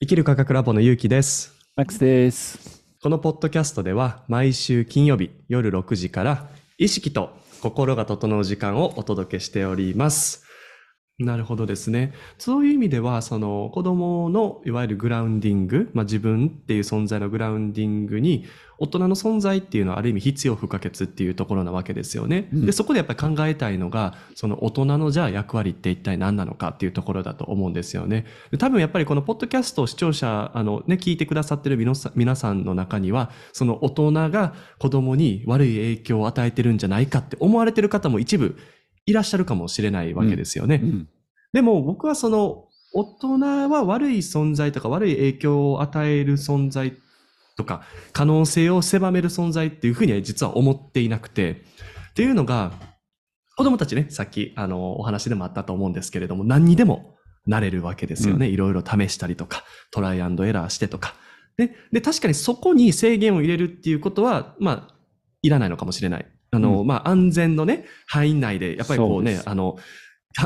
生きる科学ラボのゆうきです。マックスです。このポッドキャストでは毎週金曜日夜6時から意識と心が整う時間をお届けしております。なるほどですね。そういう意味では、その子供のいわゆるグラウンディング、まあ、自分っていう存在のグラウンディングに大人の存在っていうのはある意味必要不可欠っていうところなわけですよね。うんで、そこでやっぱり考えたいのが、その大人のじゃあ役割って一体何なのかっていうところだと思うんですよね。で多分やっぱりこのポッドキャストを視聴者、あのね、聞いてくださってる皆さん皆さんの中には、その大人が子供に悪い影響を与えてるんじゃないかって思われてる方も一部いらっしゃるかもしれないわけですよね。うん。でも僕はその大人は悪い存在とか悪い影響を与える存在とか可能性を狭める存在っていうふうには実は思っていなくて。っていうのが子供たちねさっきあのお話でもあったと思うんですけれども何にでもなれるわけですよね、いろいろ試したりとかトライアンドエラーしてとか。でで確かにそこに制限を入れるっていうことはまあいらないのかもしれないあの、うんまあ安全のね範囲内でやっぱりこうねそうあの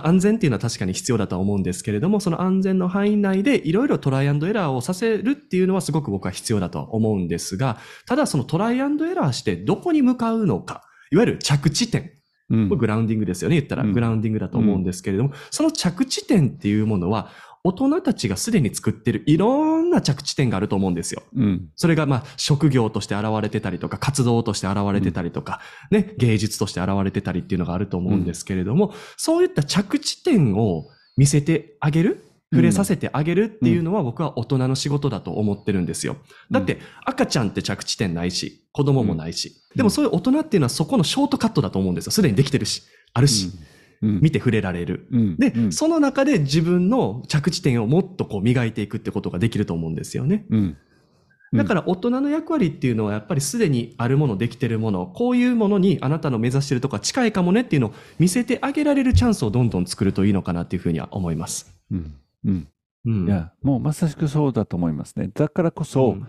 安全っていうのは確かに必要だとは思うんですけれども、その安全の範囲内でいろいろトライアンドエラーをさせるっていうのはすごく僕は必要だとは思うんですが、ただそのトライアンドエラーしてどこに向かうのか、いわゆる着地点。うんグラウンディングですよね。言ったらうんグラウンディングだと思うんですけれども、その着地点っていうものは、大人たちがすでに作ってるいろんな着地点があると思うんですよ。うん。それがまあ職業として現れてたりとか、活動として現れてたりとか、ね、芸術として現れてたりっていうのがあると思うんですけれども、そういった着地点を見せてあげる？触れさせてあげるっていうのは僕は大人の仕事だと思ってるんですよ。だって赤ちゃんって着地点ないし、子供もないし。でもそういう大人っていうのはそこのショートカットだと思うんですよ。すでにできてるし、あるし、うん。見て触れられる。うん。で、うんその中で自分の着地点をもっとこう磨いていくってことができると思うんですよね。うん。うんだから大人の役割っていうのはやっぱりすでにあるもの、できてるもの、こういうものにあなたの目指してるとこは近いかもねっていうのを見せてあげられるチャンスをどんどん作るといいのかなっていうふうには思います。うん。うん。うん。いや、もうまさしくそうだと思いますね。だからこそ、ん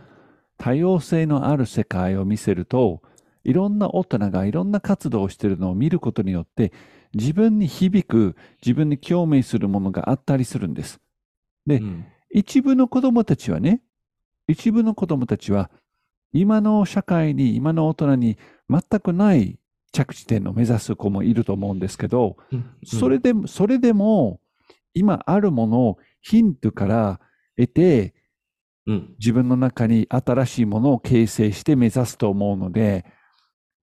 多様性のある世界を見せると、いろんな大人がいろんな活動をしているのを見ることによって、自分に響く、自分に共鳴するものがあったりするんです。でうん一部の子供たちはね、一部の子供たちは、今の社会に、今の大人に全くない着地点を目指す子もいると思うんですけど、うんそれでも、それでも、今あるものをヒントから得て、うん。自分の中に新しいものを形成して目指すと思うので、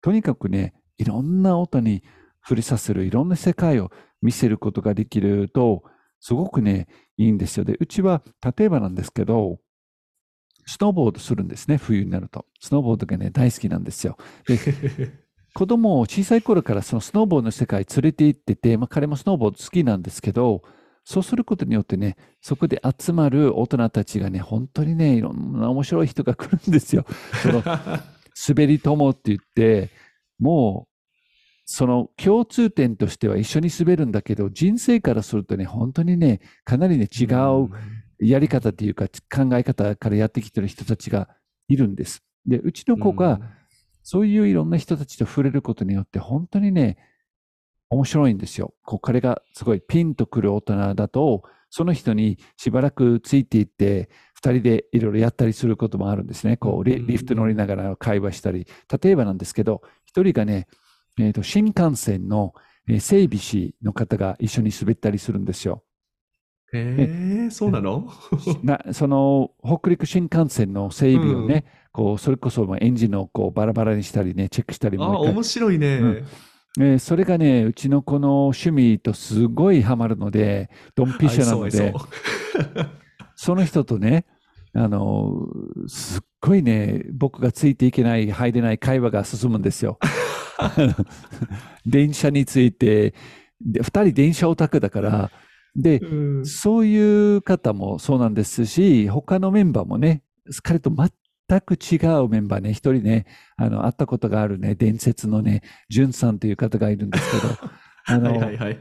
とにかくね、いろんな音に触れさせる、いろんな世界を見せることができると、すごくね、いいんですよ。で、うちは、例えばなんですけど、スノーボードするんですね、冬になると。スノーボードがね、大好きなんですよ。で、子供を小さい頃からそのスノーボードの世界連れて行ってて、まあ、彼もスノーボード好きなんですけど、そうすることによってね、そこで集まる大人たちがね、本当にね、いろんな面白い人が来るんですよ。その 滑り友って言って、もう、その共通点としては一緒に滑るんだけど、人生からするとね、本当にね、かなりね、違うやり方っていうか、考え方からやってきてる人たちがいるんです。で、うちの子が、そういういろんな人たちと触れることによって、本当にね、面白いんですよ。こう彼がすごいピンとくる大人だと、その人にしばらくついていって、二人でいろいろやったりすることもあるんですね。こうリ、フト乗りながら会話したり。例えばなんですけど、一人がね、えーと、新幹線のえー整備士の方が一緒に滑ったりするんですよ。へえ、そうなの？なその北陸新幹線の整備をね、こうそれこそまあエンジンをこうバラバラにしたりね、チェックしたりあ、もう一回面白いね。うん。えーそれがね、うちの子の趣味とすごいハマるので、ドンピシャなのでそその人とね、あの、すっごいね、僕がついていけない、入れない会話が進むんですよ。電車について、で二人電車オタクだから、で、うんそういう方もそうなんですし、他のメンバーもね、彼と全く違うメンバーね、一人ね、あの、会ったことがあるね、伝説のね、ジュンさんという方がいるんですけど、あの、はいはいはい。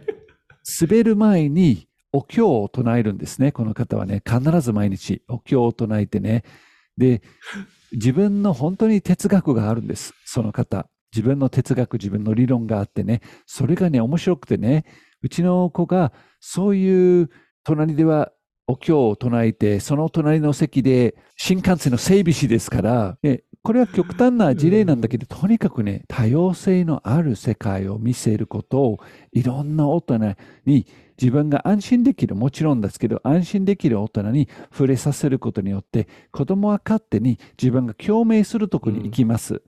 滑る前にお経を唱えるんですね、この方はね。必ず毎日お経を唱えてね。で、自分の本当に哲学があるんです、その方。自分の哲学、自分の理論があってね。それがね、面白くてね、うちの子がそういう隣ではお経を唱えて、その隣の席で新幹線の整備士ですから、ねこれは極端な事例なんだけど、とにかくね、多様性のある世界を見せることを、いろんな大人に自分が安心できる、もちろんですけど、安心できる大人に触れさせることによって、子供は勝手に自分が共鳴するところに行きます。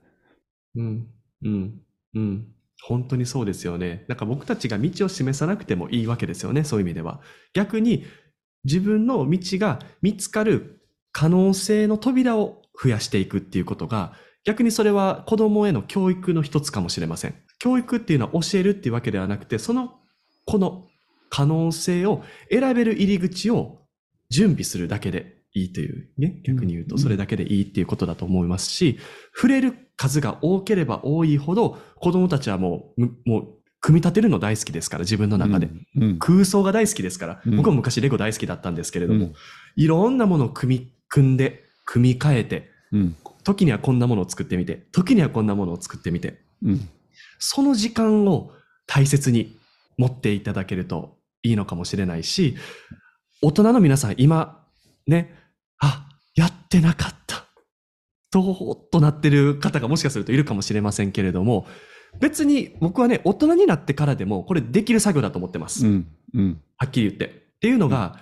うん、うん、うん。本当にそうですよね。なんか僕たちが道を示さなくてもいいわけですよね、そういう意味では。逆に自分の道が見つかる可能性の扉を増やしていくっていうことが、逆にそれは子供への教育の一つかもしれません。教育っていうのは教えるっていうわけではなくて、そのこの可能性を選べる入り口を準備するだけでいいというね、逆に言うとそれだけでいいっていうことだと思いますし、触れる数が多ければ多いほど子供たちはもう、むもう組み立てるの大好きですから、自分の中で。うん。うん空想が大好きですから、うん僕も昔レゴ大好きだったんですけれども、うんいろんなものを組み、組んで、組み替えて、うん。時にはこんなものを作ってみて、時にはこんなものを作ってみて、うん。その時間を大切に持っていただけるといいのかもしれないし、大人の皆さん今、ね、あ、やってなかった。とーっとなってる方がもしかするといるかもしれませんけれども、別に僕はね、大人になってからでもこれできる作業だと思ってます。うん。うん。はっきり言って。っていうのが、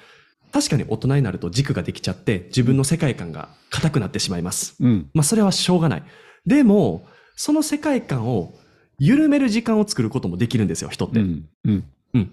確かに大人になると軸ができちゃって、自分の世界観が硬くなってしまいます。うん。まあそれはしょうがない。でも、その世界観を緩める時間を作ることもできるんですよ、人って。うん。うん。うん。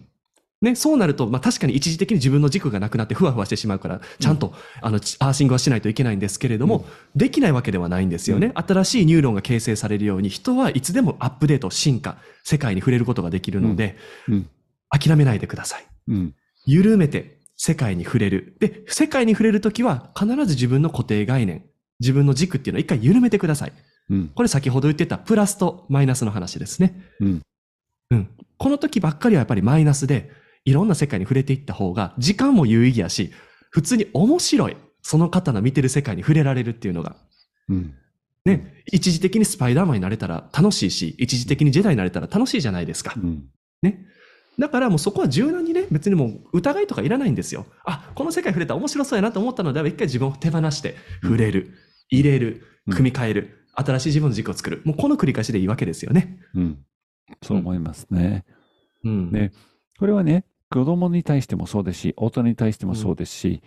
ね、そうなると、まあ確かに一時的に自分の軸がなくなってふわふわしてしまうから、ちゃんと、あの、ちアーシングはしないといけないんですけれども、できないわけではないんですよね。新しいニューロンが形成されるように、人はいつでもアップデート、進化、世界に触れることができるので、うん。諦めないでください。うん。緩めて世界に触れる。で、世界に触れるときは必ず自分の固定概念、自分の軸っていうのを一回緩めてください。うん。これ先ほど言ってたプラスとマイナスの話ですね。うん。うん。この時ばっかりはやっぱりマイナスで、いろんな世界に触れていった方が、時間も有意義やし、普通に面白い。その方の見てる世界に触れられるっていうのが。うん。ね。一時的にスパイダーマンになれたら楽しいし、一時的にジェダイになれたら楽しいじゃないですか。うん。ね。だからもうそこは柔軟にね、別にもう疑いとかいらないんですよ。あ、この世界触れたら面白そうやなと思ったのであれば一回自分を手放して、触れる、入れる、うん組み替える、新しい自分の軸を作る。もうこの繰り返しでいいわけですよね。うん。そう思いますね。うん。ねこれはね、子供に対してもそうですし、大人に対してもそうですし、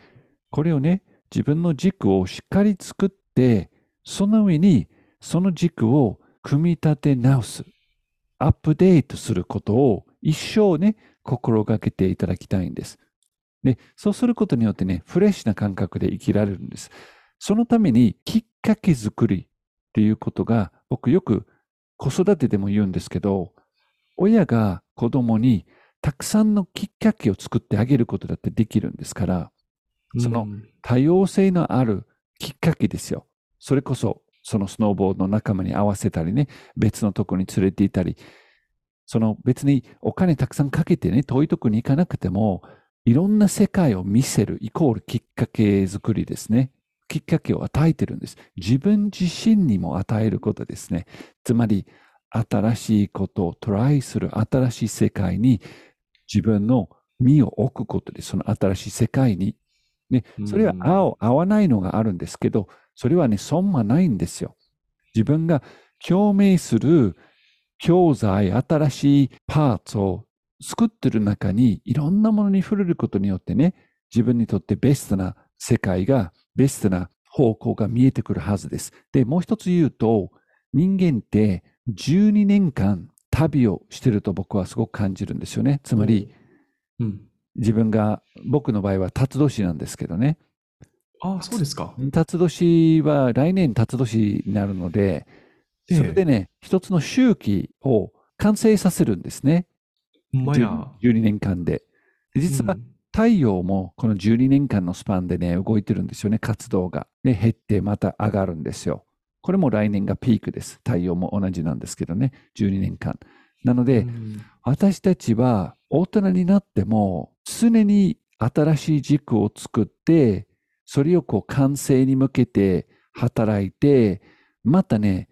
これをね、自分の軸をしっかり作って、その上にその軸を組み立て直す、アップデートすることを一生ね、心がけていただきたいんです。で、そうすることによってね、フレッシュな感覚で生きられるんです。そのためにきっかけ作りっていうことが、僕よく子育てでも言うんですけど、親が子供にたくさんのきっかけを作ってあげることだってできるんですから、そのうん多様性のあるきっかけですよ。それこそ、そのスノーボードの仲間に合わせたりね、別のとこに連れて行ったり、その別にお金たくさんかけてね、遠いとこに行かなくても、いろんな世界を見せるイコールきっかけ作りですね。きっかけを与えてるんです。自分自身にも与えることですね。つまり、新しいことをトライする新しい世界に自分の身を置くことで、その新しい世界に。ね、それはうん合う、合わないのがあるんですけど、それはね、損はないんですよ。自分が共鳴する教材、新しいパーツを作ってる中に、いろんなものに触れることによってね、自分にとってベストな世界が、ベストな方向が見えてくるはずです。で、もう一つ言うと、人間って12年間旅をしてると僕はすごく感じるんですよね。つまり、うん。自分が、僕の場合は辰年なんですけどね。ああ、そうですか。辰年は来年辰年になるので、ええそれでね、一つの周期を完成させるんですね。まや。12年間で。で実はうん太陽もこの12年間のスパンでね、動いてるんですよね、活動が。で、減ってまた上がるんですよ。これも来年がピークです。太陽も同じなんですけどね、12年間。なので、うん私たちは大人になっても常に新しい軸を作って、それをこう完成に向けて働いて、またね、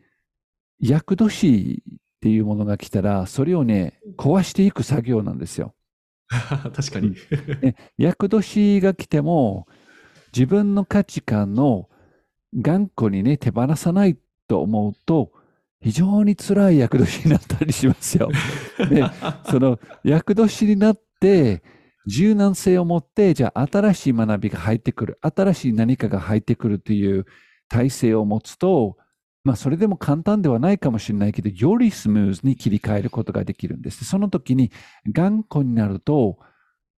厄年っていうものが来たら、それをね、壊していく作業なんですよ。確かに。ね、厄年が来ても、自分の価値観の頑固にね、手放さないと思うと、非常に辛い厄年になったりしますよ。で、その厄年になって、柔軟性を持って、じゃあ新しい学びが入ってくる、新しい何かが入ってくるという体制を持つと、まあそれでも簡単ではないかもしれないけど、よりスムーズに切り替えることができるんです。その時に頑固になると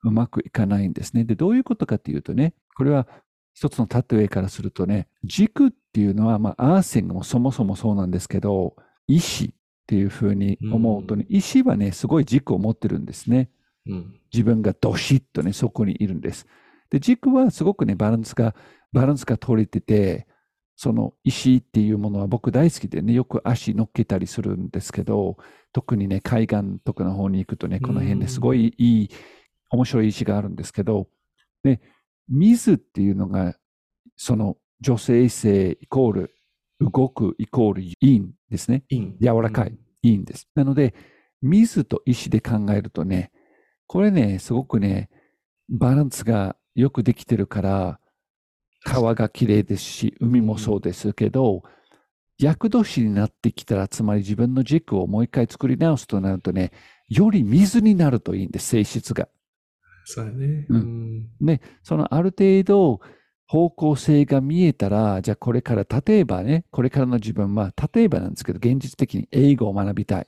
うまくいかないんですね。で、どういうことかというとね、これは一つの例えからするとね、軸っていうのは、まあアーセングもそもそもそうなんですけど、意志っていうふうに思うとね、意志はね、すごい軸を持ってるんですね。うん。自分がどしっとね、そこにいるんです。で、軸はすごくね、バランスが、バランスが取れてて、その石っていうものは僕大好きでね、よく足乗っけたりするんですけど、特にね、海岸とかの方に行くとね、この辺ですごいいい、面白い石があるんですけど、で、水っていうのが、その女性性イコール、動くイコール陰ですね。イン。柔らかい、いいんです。なので、水と石で考えるとね、これね、すごくね、バランスがよくできてるから、川が綺麗ですし、海もそうですけど、厄年になってきたら、つまり自分の軸をもう一回作り直すとなるとね、より水になるといいんです、性質が。そうだね。ううんん。ね、そのある程度方向性が見えたら、じゃあこれから、例えばね、これからの自分は、例えばなんですけど、現実的に英語を学びたい。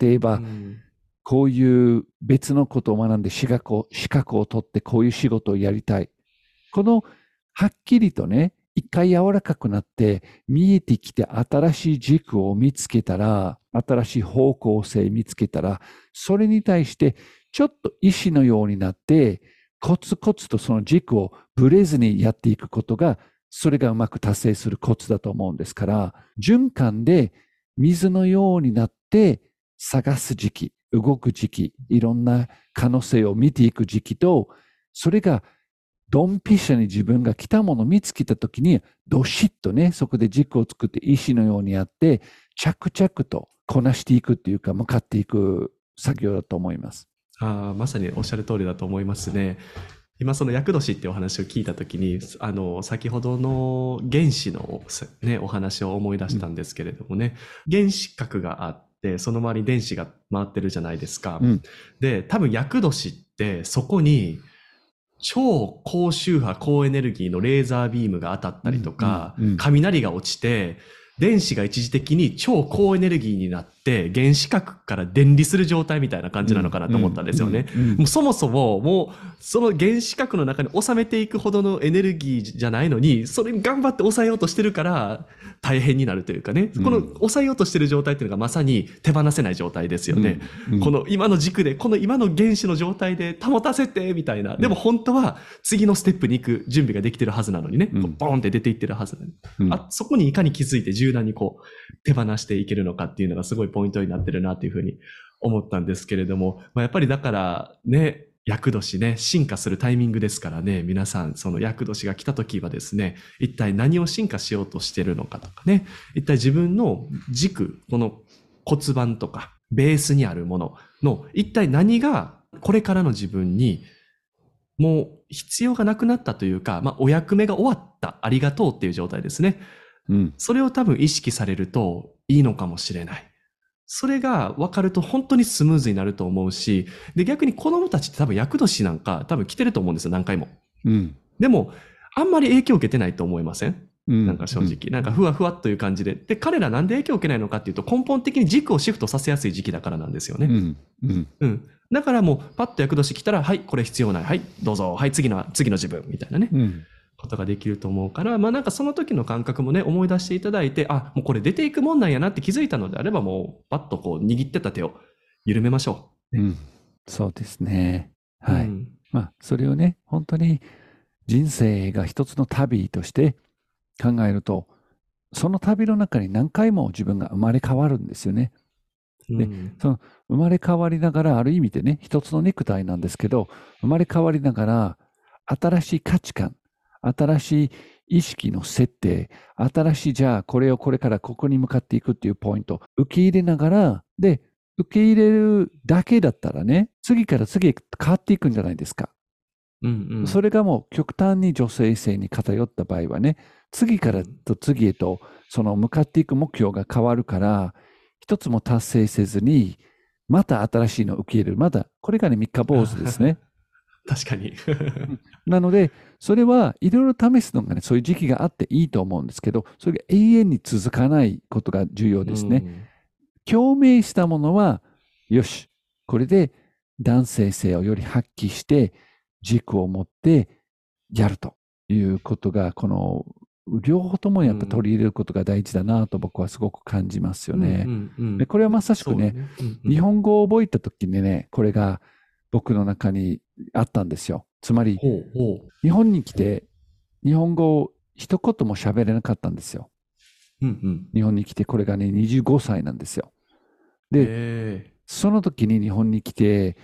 例えば、うんこういう別のことを学んで資格を、資格を取ってこういう仕事をやりたい。この、はっきりとね、一回柔らかくなって見えてきて新しい軸を見つけたら、新しい方向性見つけたら、それに対してちょっと意志のようになって、コツコツとその軸をぶれずにやっていくことが、それがうまく達成するコツだと思うんですから、循環で水のようになって探す時期、動く時期、いろんな可能性を見ていく時期と、それがドンピシャに自分が来たものを見つけたときに、どしっとね、そこで軸を作って石のようにやって、着々とこなしていくっていうか、向かっていく作業だと思います。ああ、まさにおっしゃる通りだと思いますね。今その厄年ってお話を聞いたときに、あの、先ほどの原子のね、お話を思い出したんですけれどもね、原子核があって、その周りに電子が回ってるじゃないですか。うんで、多分厄年ってそこに超高周波高エネルギーのレーザービームが当たったりとか、うんうんうん雷が落ちて、電子が一時的に超高エネルギーになって、原子核から電離する状態みたいな感じなのかなと思ったんですよね。もうそもそも、もう、その原子核の中に収めていくほどのエネルギーじゃないのに、それに頑張って抑えようとしてるから、大変になるというかね、うん。この抑えようとしてる状態っていうのがまさに手放せない状態ですよね。うん。この今の軸で、この今の原子の状態で保たせて、みたいな。でも本当は次のステップに行く準備ができてるはずなのにね、ボーンって出ていってるはずなのに、うん。あ、そこにいかに気づいて柔軟にこう手放していけるのかっていうのがすごいポイントになってるなっていうふうに思ったんですけれども、まあ、やっぱりだからね、厄年ね、進化するタイミングですからね、皆さん、その厄年が来た時はですね、一体何を進化しようとしてるのかとかね、一体自分の軸、この骨盤とか、ベースにあるものの、一体何がこれからの自分にもう必要がなくなったというか、まあ、お役目が終わった、ありがとうっていう状態ですね。うん。それを多分意識されるといいのかもしれない。それが分かると本当にスムーズになると思うし、で、逆に子供たちって多分厄年なんか多分来てると思うんですよ、何回も。うん。でも、あんまり影響を受けてないと思いません？うん。なんか正直。なんかふわふわっという感じで。で、彼らなんで影響を受けないのかっていうと根本的に軸をシフトさせやすい時期だからなんですよね。うん。うん。うん。だからもう、パッと厄年来たら、はい、これ必要ない。はい、どうぞ。はい、次の、次の自分。みたいなね。うん。ことができると思うから、まあなんかその時の感覚もね、思い出していただいて、あ、もうこれ出ていくもんなんやなって気づいたのであれば、もうパッとこう握ってた手を緩めましょうん。そうですね。う。はい。うんまあ、それをね、本当に人生が一つの旅として考えると、その旅の中に何回も自分が生まれ変わるんですよね。でうん生まれ変わりながら、ある意味でね、一つのネクタイなんですけど、生まれ変わりながら、新しい価値観、新しい意識の設定、新しい、じゃあ、これをこれからここに向かっていくっていうポイント、受け入れながら、で、受け入れるだけだったらね、次から次へ変わっていくんじゃないですか。うんうん。それがもう極端に女性性に偏った場合はね、次からと次へと、その向かっていく目標が変わるから、一つも達成せずに、また新しいのを受け入れる。まだ、これがね、三日坊主ですね。確かに。なので、それはいろいろ試すのがね、そういう時期があっていいと思うんですけど、それが永遠に続かないことが重要ですね。共鳴したものは、よし、これで男性性をより発揮して、軸を持ってやるということが、この両方ともやっぱ取り入れることが大事だなと僕はすごく感じますようん。ね。うんうんでこれはまさしくね、そううんうん日本語を覚えた時にね、これが僕の中にあったんですよ。つまり。日本に来て、日本語を一言も喋れなかったんですよ。うんうん。日本に来て、これがね、25歳なんですよ。で、えその時に日本に来て、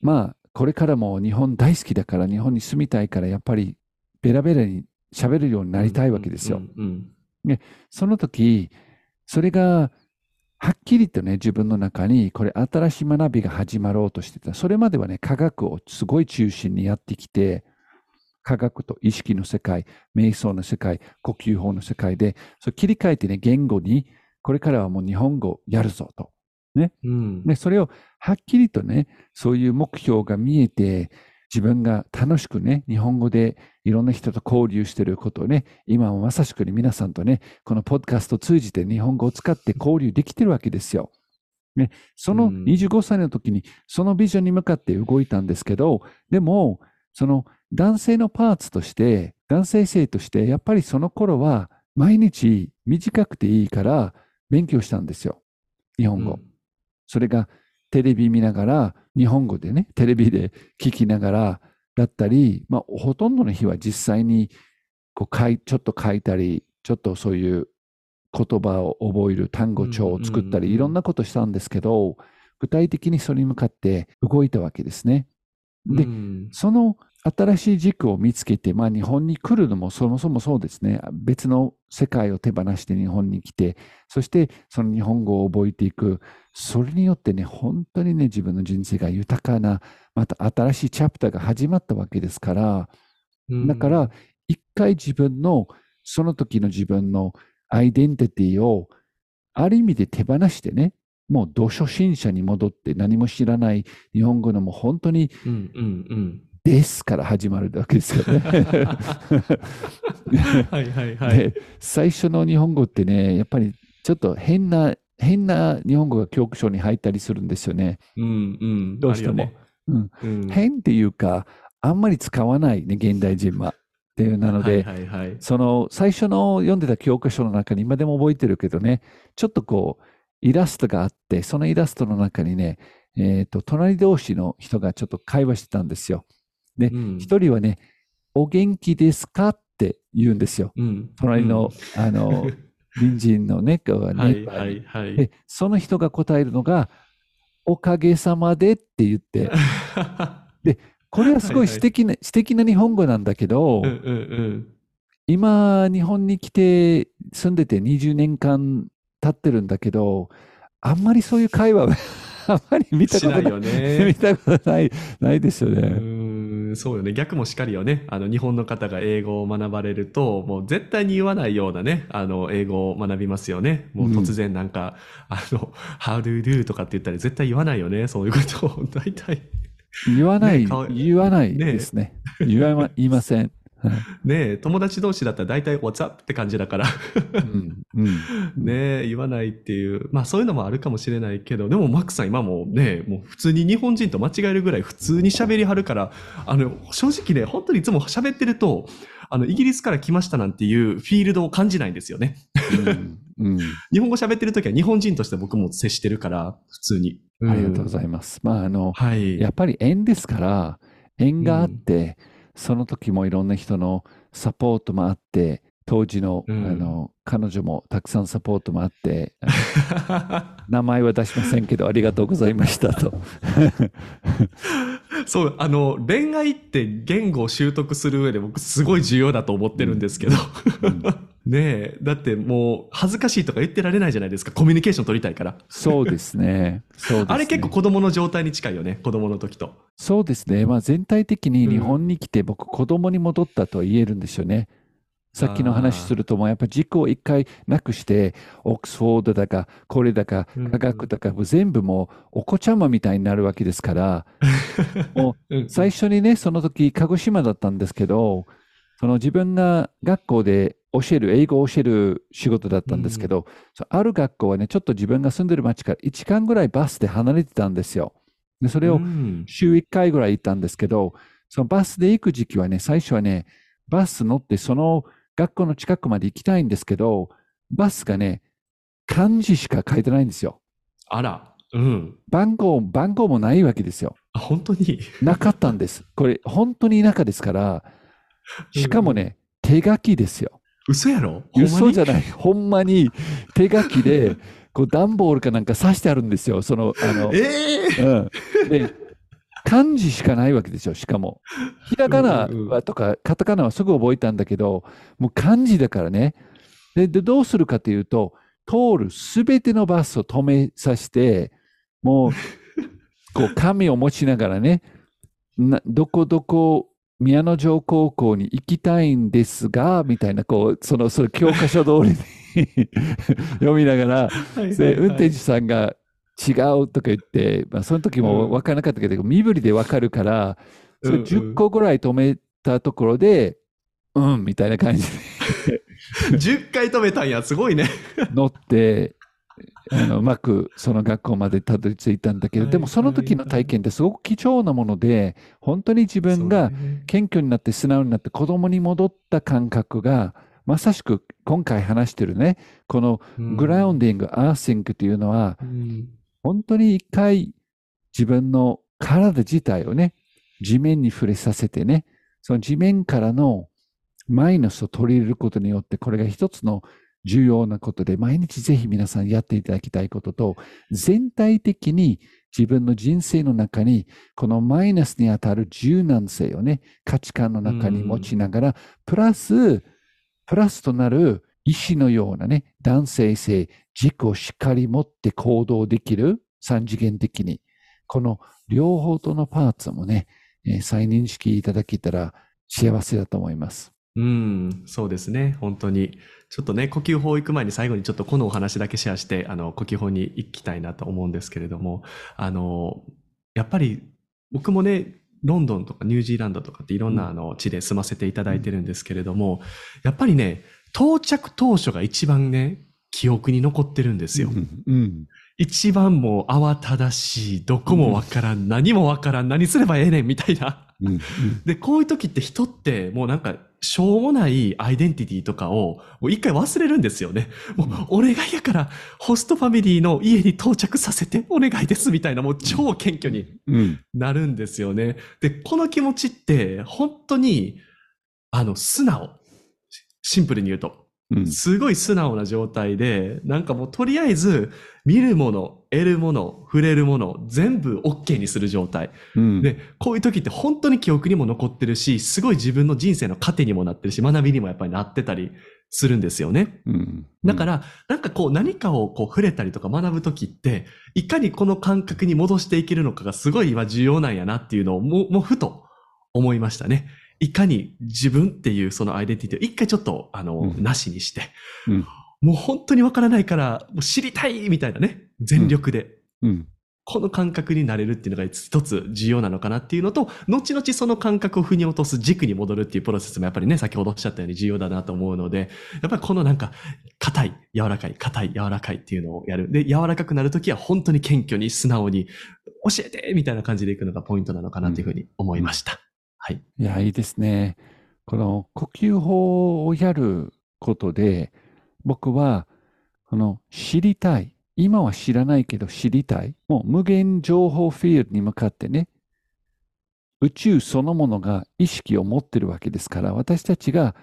まあ、これからも日本大好きだから、日本に住みたいから、やっぱりベラベラに喋れるようにーなりたいわけですよ。その時、それが、はっきりとね、自分の中に、これ新しい学びが始まろうとしてた。それまではね、科学をすごい中心にやってきて、科学と意識の世界、瞑想の世界、呼吸法の世界で、それ切り替えてね、言語に、これからはもう日本語やるぞと。うんうん。ね、それをはっきりとね、そういう目標が見えて、自分が楽しくね、日本語でいろんな人と交流していることをね、今もまさしくね、皆さんとね、このポッドキャストを通じて日本語を使って交流できてるわけですよ。ね、そのうん25歳の時に、そのビジョンに向かって動いたんですけど、でも、その男性のパーツとして、男性性として、やっぱりその頃は、毎日短くていいから勉強したんですよ。日本語。それがテレビ見ながら、日本語でね、テレビで聞きながらだったり、まあ、ほとんどの日は実際にこう書いちょっと書いたり、ちょっとそういう言葉を覚える単語帳を作ったり、いろんなことしたんですけど、具体的にそれに向かって動いたわけですね。で、うんその新しい軸を見つけて、まあ日本に来るのもそもそもそうですね。別の世界を手放して日本に来て、そしてその日本語を覚えていく。それによってね、本当にね、自分の人生が豊かな、また新しいチャプターが始まったわけですから、うんだから、一回自分の、その時の自分のアイデンティティを、ある意味で手放してね、もう土初心者に戻って何も知らない日本語のもう本当に。ですから始まるわけですよね。はいはいはい。で最初の日本語ってね、やっぱりちょっと変な、変な日本語が教科書に入ったりするんですよね。うんうん。どうしてもねうん、うん変っていうか、あんまり使わないね、現代人は。っていうなので、はいはいはい。その最初の読んでた教科書の中に今でも覚えてるけどね、ちょっとこう、イラストがあって、そのイラストの中にね、えっ、と、隣同士の人がちょっと会話してたんですよ。で、うん一人はね、お元気ですかって言うんですよ。うん隣の、あの、隣人のね、こううんねはいはいはい。で、その人が答えるのが、おかげさまでって言って、これはすごい素敵な、素敵な日本語なんだけど、うんうんうん。今、日本に来て住んでて20年間経ってるんだけど、あんまりそういう会話は あんまり見たことない。しないよね 見。たことない、ないですようね。ーんそうよね。逆もしかりよね。あの、日本の方が英語を学ばれると、もう絶対に言わないようなね、あの、英語を学びますよね。もう突然なんか、あの、how do you do とかって言ったら絶対言わないよね。そういうことを、大体。言わない、ね顔言わないですね。言わま、言いません。ねえ、友達同士だったら大体 what's up って感じだから。うんうん ねえ、言わないっていう。まあそういうのもあるかもしれないけど、でもマックさん今もね、もう普通に日本人と間違えるぐらい普通に喋りはるから、あの、正直ね、本当にいつも喋ってると、あの、イギリスから来ましたなんていうフィールドを感じないんですよね。うんうん 日本語喋ってる時は日本人として僕も接してるから、普通に。ありがとうごいざいます。まあ、あの。はい。やっぱり縁ですから、縁があって、その時もいろんな人のサポートもあって、当時の,、うんあの彼女もたくさんサポートもあって、名前は出しませんけど、ありがとうございましたと。そう、あの、恋愛って言語を習得する上で僕すごい重要だと思ってるんですけど。うんねえ、だってもう恥ずかしいとか言ってられないじゃないですか。コミュニケーション取りたいから。そうですね。そうですね。あれ結構子供の状態に近いよね。子供の時と。そうですね。まあ全体的に日本に来て僕子供に戻ったと言えるんですよね。さっきの話するともうやっぱ軸を一回なくして、オックスフォードだか、これだか、うん科学だか、全部もうお子ちゃまみたいになるわけですから、もううん最初にね、その時、鹿児島だったんですけど、その自分が学校で教える、英語を教える仕事だったんですけど、そうある学校はね、ちょっと自分が住んでる町から1時間ぐらいバスで離れてたんですよ。でそれをうん週1回ぐらい行ったんですけど、そのバスで行く時期はね、最初はね、バス乗ってその学校の近くまで行きたいんですけど、バスがね、漢字しか書いてないんですよ。あら。うん。番号、番号もないわけですよ。あ、本当に？なかったんです。これ、本当に田舎ですから、しかもね、手書きですよ。嘘やろ？嘘じゃない。ほんまに手書きで、こう段ボールかなんか刺してあるんですよ。その、あの、ええうん。で、漢字しかないわけですよ、しかも。ひらがなはとか、カタカナはすぐ覚えたんだけど、もう漢字だからね。で、でどうするかというと、通るすべてのバスを止めさせて、もう、こう、紙を持ちながらね、などこどこ、宮之城高校に行きたいんですが、みたいな、こう、その、その教科書通りに 読みながら、で、運転手さんが違うとか言って、まあ、その時も分からなかったけど、身振りで分かるから、それうんうん10個ぐらい止めたところで、うん、みたいな感じで 10回止めたんや。すごいね。乗って、あの うまくその学校までたどり着いたんだけど、はいでもその時の体験ってすごく貴重なもので、本当に自分が謙虚になって素直になって子供に戻った感覚が、まさしく今回話してるね、このグラウンディング、アーシングというのは、うん。本当に一回自分の体自体をね、地面に触れさせてね、その地面からのマイナスを取り入れることによって、これが一つの重要なことで、毎日ぜひ皆さんやっていただきたいことと、全体的に自分の人生の中に、このマイナスに当たる柔軟性をね、価値観の中に持ちながら、プラス、プラスとなる意志のようなね、男性性、軸をしっかり持って行動できる、三次元的に。この両方とのパーツもね、えー再認識いただけたら幸せだと思います。うん、そうですね。本当に。ちょっとね、呼吸法行く前に最後にちょっとこのお話だけシェアして、あの、呼吸法に行きたいなと思うんですけれども、あの、やっぱり僕もね、ロンドンとかニュージーランドとかっていろんうんなあの地で住ませていただいてるんですけれども、やっぱりね、到着当初が一番ね、記憶に残ってるんですよ。うんうん一番もう慌ただしい、どこもわからん、何もわからん、何すればええねんみたいな。うんで、こういう時って人ってもうなんか、しょうもないアイデンティティとかをもう一回忘れるんですよね。もうお願いやから、ホストファミリーの家に到着させてお願いですみたいな、もう超謙虚になるんですよね。で、この気持ちって本当に、あの、素直。シンプルに言うと。うんすごい素直な状態で、なんかもうとりあえず、見るもの、得るもの、触れるもの、全部 OK にする状態。うんで、こういう時って本当に記憶にも残ってるし、すごい自分の人生の糧にもなってるし、学びにもやっぱりなってたりするんですよね。うんだから、なんかこう何かをこう触れたりとか学ぶ時って、いかにこの感覚に戻していけるのかがすごい今重要なんやなっていうのをもう、もうふと思いましたね。いかに自分っていうそのアイデンティティを一回ちょっと、あの、うんなしにして、うんもう本当にわからないから、もう知りたいみたいなね、全力で。うんこの感覚になれるっていうのが一つ重要なのかなっていうのと、後々その感覚を腑に落とす軸に戻るっていうプロセスもやっぱりね、先ほどおっしゃったように重要だなと思うので、やっぱりこのなんか、硬い、柔らかい、硬い、柔らかいっていうのをやる。で、柔らかくなるときは本当に謙虚に素直に教えてみたいな感じでいくのがポイントなのかなっていうふうに思いました。はい。いや、いいですね。この呼吸法をやることで、僕は、この知りたい。今は知らないけど知りたい。もう無限情報フィールドに向かってね、宇宙そのものが意識を持ってるわけですから、私たちが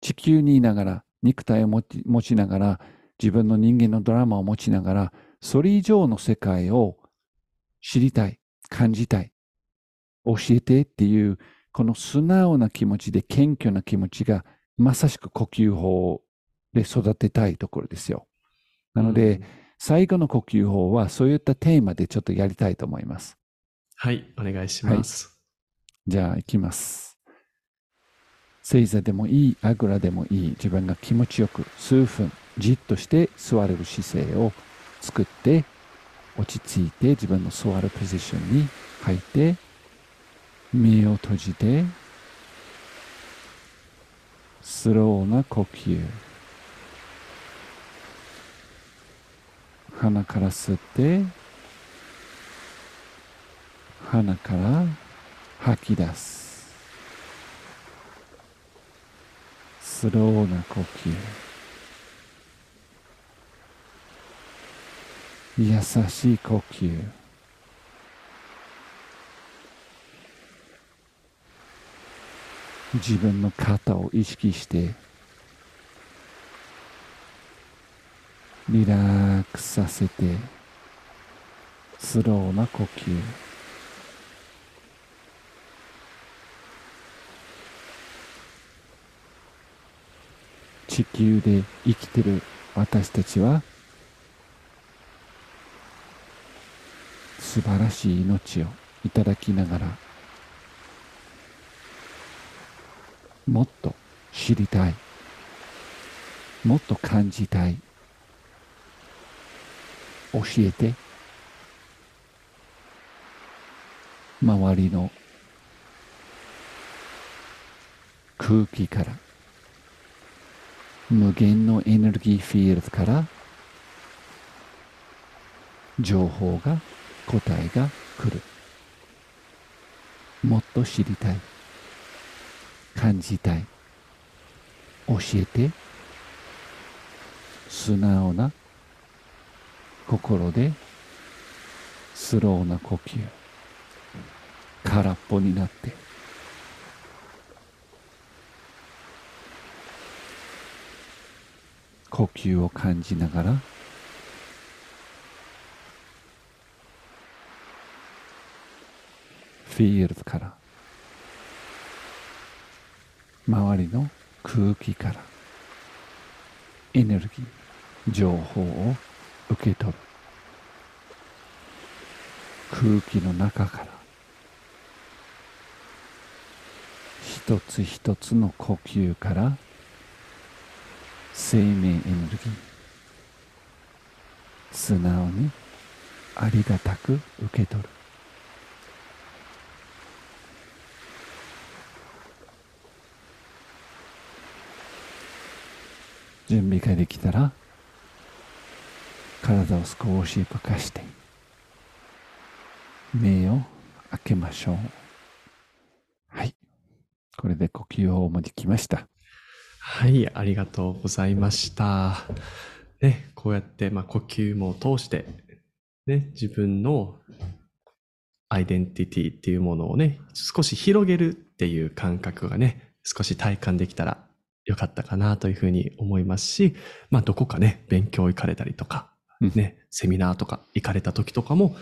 地球にいながら、肉体を持ち持ちながら、自分の人間のドラマを持ちながら、それ以上の世界を知りたい、感じたい、教えてっていう、この素直な気持ちで謙虚な気持ちがまさしく呼吸法で育てたいところですよ。なので、うん最後の呼吸法はそういったテーマでちょっとやりたいと思います。はい、お願いします。じゃあ、行きます。正座でもいい、あぐらでもいい、自分が気持ちよく数分じっとして座れる姿勢を作って、落ち着いて自分の座るポジションに入って、目を閉じて、スローな呼吸。鼻から吸って、鼻から吐き出す。スローな呼吸。優しい呼吸。自分の肩を意識してリラックスさせてスローな呼吸。地球で生きてる私たちは素晴らしい命をいただきながらもっと知りたい。もっと感じたい。教えて。周りの。空気から。無限のエネルギーフィールドから。情報が答えが来る。もっと知りたい。感じたい。教えて。素直な。心で。スローな呼吸。空っぽになって。呼吸を感じながら。フィールドから。周りの空気からエネルギー情報を受け取る。空気の中から一つ一つの呼吸から生命エネルギー素直にありがたく受け取る。準備ができたら体を少し動かして目を開けましょう。はい。これで呼吸法もできました。はい、ありがとうございました。ね、こうやって、まあ、呼吸も通して、ね、自分のアイデンティティっていうものをね、少し広げるっていう感覚がね、少し体感できたらよかったかなというふうに思いますし、まあ、どこかね、勉強行かれたりとか、うんね、セミナーとか行かれた時とかも、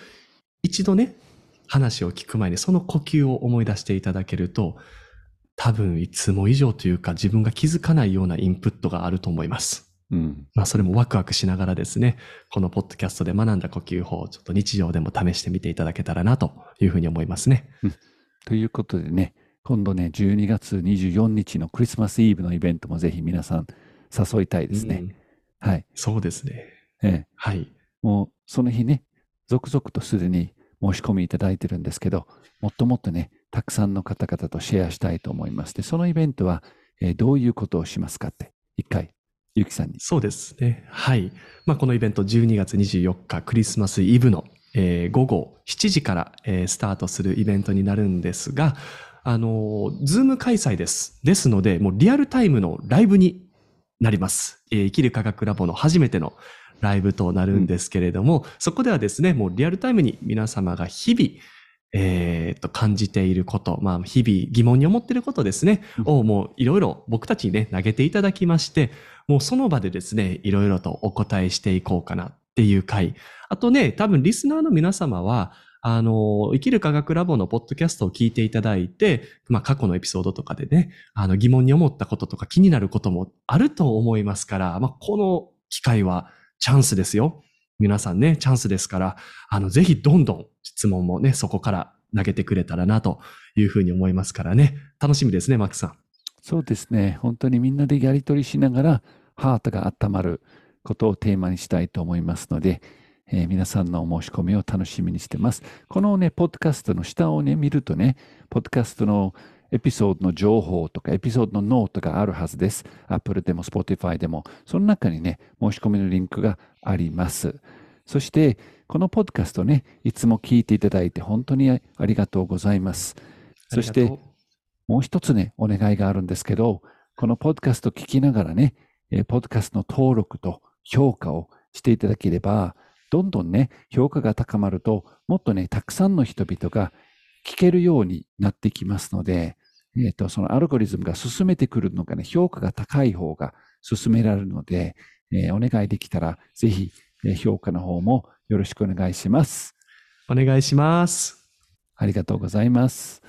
一度ね、話を聞く前にその呼吸を思い出していただけると、多分いつも以上というか自分が気づかないようなインプットがあると思います。うんまあそれもワクワクしながらですね、このポッドキャストで学んだ呼吸法をちょっと日常でも試してみていただけたらなというふうに思いますね。ということでね今度ね12月24日のクリスマスイブのイベントもぜひ皆さん誘いたいですね、うんはい、そうですね。ええ、はい。もうその日ね続々とすでに申し込みいただいてるんですけどもっともっとねたくさんの方々とシェアしたいと思いますでそのイベントは、えーどういうことをしますかって一回ゆきさんにそうですね。はい。まあこのイベント12月24日クリスマスイブの、えー午後7時から、えースタートするイベントになるんですが、あのー、ズーム開催です。ですので、もうリアルタイムのライブになります。えー生きる科学ラボの初めてのライブとなるんですけれども、そこではですね、もうリアルタイムに皆様が日々、えーっと、感じていること、まあ、日々疑問に思っていることですね、うんをもういろいろ僕たちにね、投げていただきまして、もうその場でですね、いろいろとお答えしていこうかなっていう回。あとね、多分リスナーの皆様は、あの、生きる科学ラボのポッドキャストを聞いていただいて、まあ、過去のエピソードとかでね、あの、疑問に思ったこととか気になることもあると思いますから、まあ、この機会はチャンスですよ。皆さんね、チャンスですから、あの、ぜひどんどん質問もね、そこから投げてくれたらなというふうに思いますからね。楽しみですね、マックさん。そうですね。本当にみんなでやり取りしながら、ハートが温まることをテーマにしたいと思いますので、えー、皆さんのお申し込みを楽しみにしてます。このね、ポッドキャストの下をね、見るとね、ポッドキャストのエピソードの情報とか、エピソードのノートがあるはずです。Apple でも Spotify でも、その中にね、申し込みのリンクがあります。そして、このポッドキャストね、いつも聞いていただいて本当にありがとうございます。そして、もう一つね、お願いがあるんですけど、このポッドキャスト聞きながらね、ポッドキャストの登録と評価をしていただければ、どんどんね、評価が高まると、もっとね、たくさんの人々が聞けるようになってきますので、えっ、ー、と、そのアルゴリズムが進めてくるのがね、評価が高い方が進められるので、えー、お願いできたら、ぜひ、えー、評価の方もよろしくお願いします。お願いします。ありがとうございます。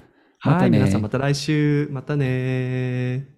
またね。はい、皆さんまた来週。またね